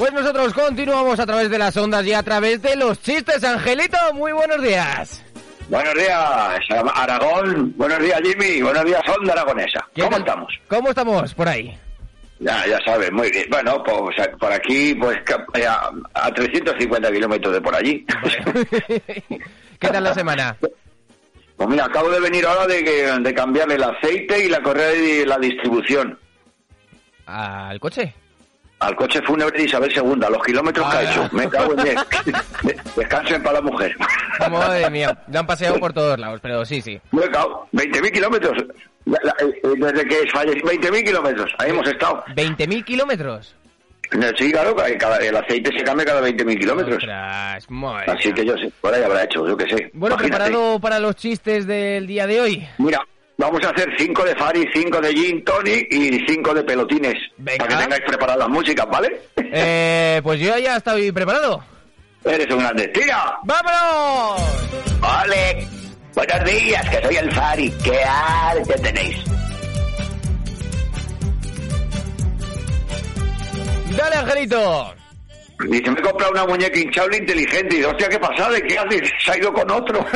Pues nosotros continuamos a través de las ondas y a través de los chistes. Angelito, muy buenos días. Buenos días, Aragón. Buenos días, Jimmy. Buenos días, Onda Aragonesa. ¿Qué ¿Cómo estamos? ¿Cómo estamos por ahí? Ya, ya sabes, muy bien. Bueno, pues a- por aquí, pues eh, a, a 350 kilómetros de por allí. ¿Qué tal la semana? Pues mira, acabo de venir ahora de, de cambiarle el aceite y la correa de la distribución ¿Al coche? Al coche fúnebre de Isabel II, los kilómetros que ha Ah. hecho. Me cago en 10. Descansen para la mujer. Madre mía, lo han paseado por todos lados, pero sí, sí. Me cago. 20.000 kilómetros. La- eh, Desde que falleció, 20.000 kilómetros. Ahí hemos estado. ¿20.000 kilómetros? Sí, claro, cada- el aceite se cambia cada 20.000 kilómetros. Así que yo sé, por ahí habrá hecho, yo qué sé. Bueno, Imagínate. ¿preparado para los chistes del día de hoy? Mira, vamos a hacer 5 de Fari, 5 de Gin Tonic y 5 de pelotines. Venga. Para que tengáis preparadas las músicas, ¿vale? Eh, pues yo ya estoy preparado. Eres un grande. ¡Tira! ¡Vámonos! ¡Vale! Buenos días, que soy el Fari. ¿Qué arte tenéis? ¡Dale, Angelito! Dice, me he comprado una muñeca hinchable inteligente. Y dice, hostia, ¿qué pasa? ¿De qué haces? Se ha ido con otro.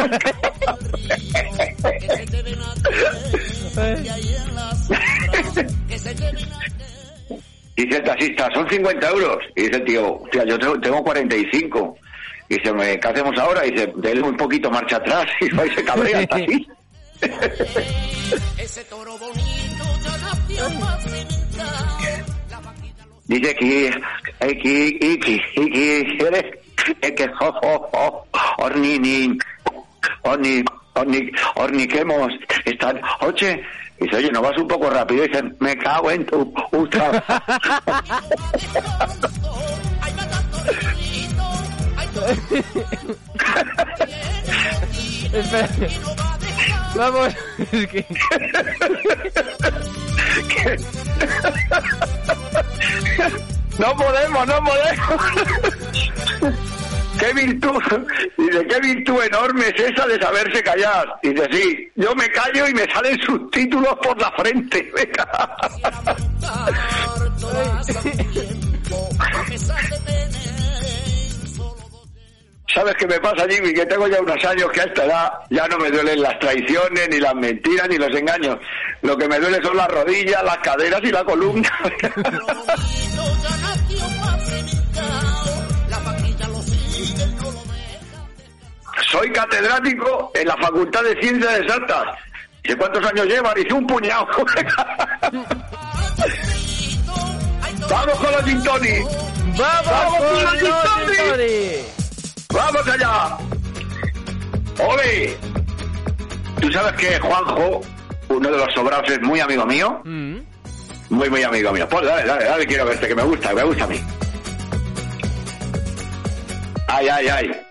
Dice el taxista, son 50 euros. Y dice el tío, hostia, yo tengo, tengo 45. Y dice, "¿Me- ¿qué hacemos ahora? Y dice, déle un poquito marcha atrás. Y se cabrea el taxista. Eh, que, eres, que, jo, jo, jo, orni, orni, orni, orniquemos esta noche. Dice, oye, ¿no vas un poco rápido? Dice, me cago en tu puta. Espera. Vamos. Es que... No podemos, no podemos. ¿Qué virtud? Dice, ¿qué virtud enorme es esa de saberse callar? Dice, sí, yo me callo y me salen subtítulos por la frente. ¿Sabes qué me pasa, Jimmy? Que tengo ya unos años que a esta edad ya no me duelen las traiciones, ni las mentiras, ni los engaños. Lo que me duele son las rodillas, las caderas y la columna. Soy catedrático en la Facultad de Ciencias Exactas. ¿Y cuántos años lleva? Dice un puñado. Vamos con los gin tonic. ¡Vamos, ¡Vamos con los los gin tonic! Tony! ¡Vamos allá! ¡Ole! Tú sabes que Juanjo, uno de los sobrados, es muy amigo mío. Mm. Muy, muy amigo mío. Pues dale, dale, dale, quiero verte, que me gusta, que me gusta a mí. Ay, ay, ay.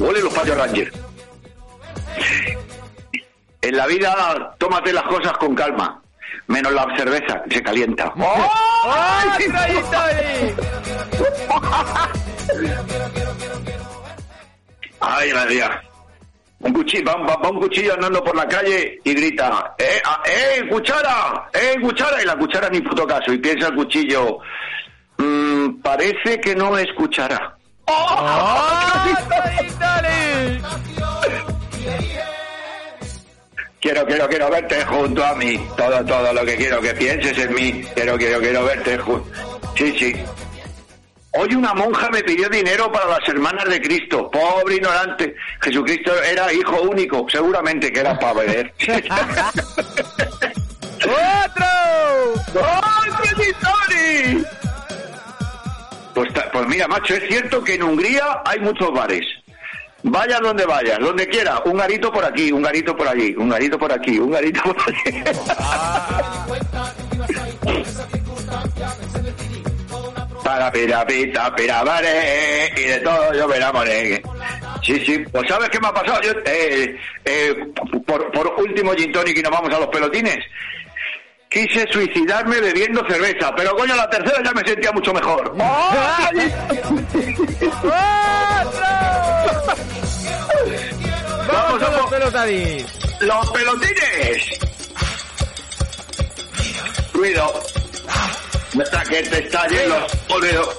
Huele los Payo Rangers. En la vida, tómate las cosas con calma. Menos la cerveza, que se calienta. ¡Oh! ¡Ay! Ay. Un cuchillo, va, va- va un cuchillo andando por la calle y grita, ¡eh, ah, eh, cuchara! ¡eh, cuchara! Y la cuchara ni puto caso. Y piensa el cuchillo, "Mm, parece que no escuchará. ¡Ay, Tony, Tony! Quiero, quiero, quiero verte junto a mí. Todo, todo lo que quiero que pienses en mí. Quiero, quiero, quiero verte junto. Sí, sí. Hoy una monja me pidió dinero para las hermanas de Cristo. Pobre ignorante. Jesucristo era hijo único. Seguramente que era para beber. ¡Otro! ¡Otro! Pues, pues mira, macho, es cierto que en Hungría hay muchos bares. Vayas donde vayas, donde quiera, un garito por aquí, un garito por allí, un garito por aquí, un garito por allí. Para pera vare, y de todo yo verá moregue. Sí, sí, pues ¿sabes qué me ha pasado? Yo, eh, eh, por, por último gin tonic y nos vamos a los pelotines. Quise suicidarme bebiendo cerveza, pero coño, la tercera ya me sentía mucho mejor. ¡Vamos a los pelotadis! ¡Los pelotines! Ruido. Nuestra que te está lleno. Ruido.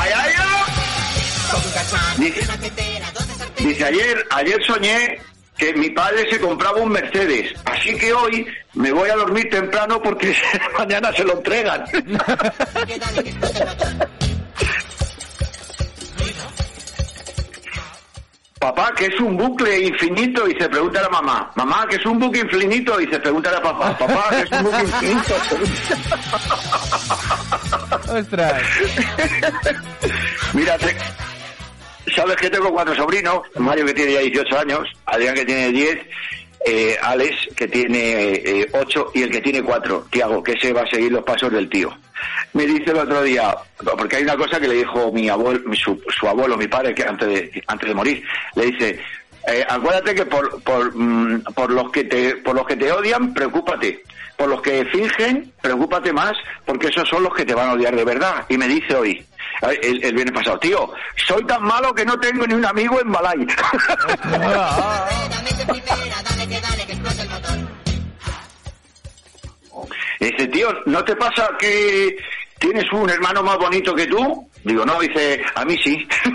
¡Ay, ay, ay! Dice, ayer, ayer soñé que mi padre se compraba un Mercedes, así que hoy me voy a dormir temprano porque mañana se lo entregan. Papá, que es un bucle infinito y se pregunta a la mamá. Mamá, que es un bucle infinito y se pregunta a la papá. Papá, que es un bucle infinito. ¡Ostras! Mira, sabes que tengo cuatro sobrinos. Mario que tiene ya 18 años, Adrián que tiene 10, eh, Alex que tiene eh, 8 y el que tiene 4, Tiago, que ese va a seguir los pasos del tío. Me dice el otro día, porque hay una cosa que le dijo mi abuelo, mi- su, su abuelo, mi padre, que antes de, antes de morir, le dice, eh, acuérdate que por, por, mm, por los que te, por los que te odian, preocúpate. Por los que fingen, preocúpate más, porque esos son los que te van a odiar de verdad. Y me dice hoy, el, el viernes pasado, tío, soy tan malo que no tengo ni un amigo en Malay. Dice, tío, ¿no te pasa que tienes un hermano más bonito que tú? Digo, no, dice, a mí sí.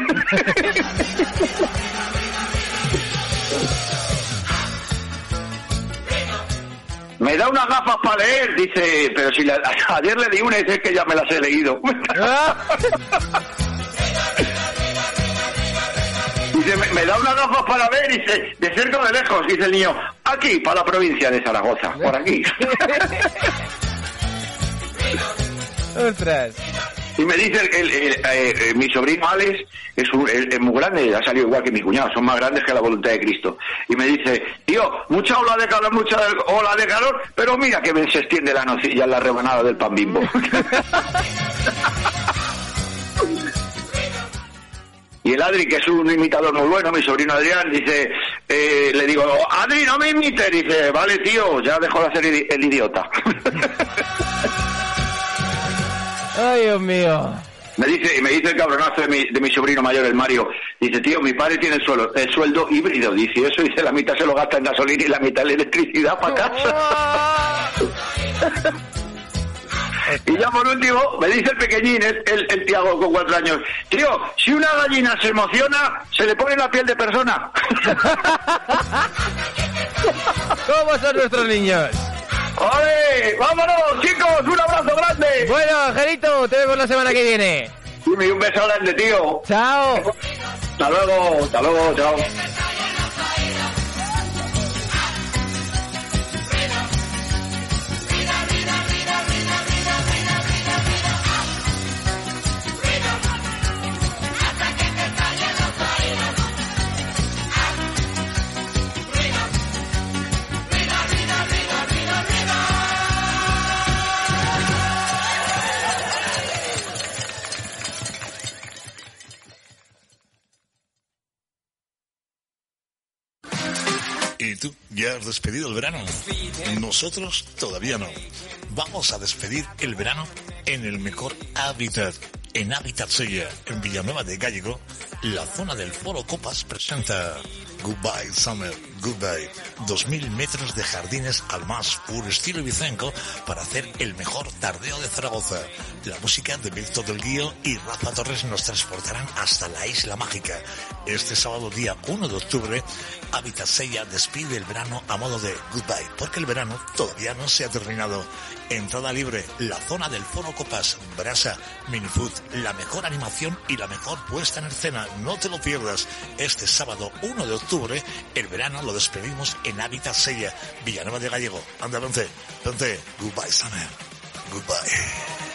Me da unas gafas para leer, dice, pero si ayer le di una y dice que ya me las he leído. Dice, me, me da unas gafas para ver, dice, de cerca o de lejos, dice el niño, aquí, para la provincia de Zaragoza, por aquí. ¡Ostras! Y me dice el, el- el- eh, eh, mi sobrino Alex, es, un- es- muy grande, ha salido igual que mi cuñado, son más grandes que la voluntad de Cristo. Y me dice, tío, mucha ola de calor, mucha ola de calor, pero mira que se extiende la nocilla en la rebanada del pan bimbo. Y el Adri, que es un imitador muy bueno, mi sobrino Adrián, dice, eh, le digo, Adri, no me imites. Dice, vale, tío, ya dejo de hacer el idiota. ¡Ay, Dios mío! Me dice, me dice el cabronazo de mi, de mi sobrino mayor, el Mario. Dice, tío, mi padre tiene el, suelo, el sueldo híbrido. Dice, eso dice, la mitad se lo gasta en gasolina y la mitad en electricidad para casa. y ya por último, me dice el pequeñín, el, el, el Tiago con cuatro años. Tío, si una gallina se emociona, se le pone la piel de persona. ¿Cómo son nuestros niños? ¡Ole! ¡Vámonos, chicos! ¡Un abrazo grande! Bueno, Angelito, te vemos la semana que viene. Dime un beso grande, tío. ¡Chao! Hasta luego, hasta luego, chao. ¿Y tú? ¿Ya has despedido el verano? Nosotros todavía no. Vamos a despedir el verano en el mejor hábitat, en Hábitat Sella, en Villanueva de Gallego, La zona del Foro Copas presenta Goodbye Summer, Goodbye. 2000 metros de jardines al más puro estilo vicenco para hacer el mejor tardeo de Zaragoza. La música de Víctor del Guío y Rafa Torres nos transportarán hasta la Isla Mágica. Este sábado día 1 de octubre, Habitat Sella despide el verano a modo de Goodbye, porque el verano todavía no se ha terminado. Entrada libre, la zona del Foro Copas, Brasa, Minifood, la mejor animación y la mejor puesta en escena. No te lo pierdas. Este sábado 1 de octubre, el verano lo despedimos en Hábitat Sella, Villanueva de Gallego. Anda, vente, vente. Goodbye, Summer. Goodbye.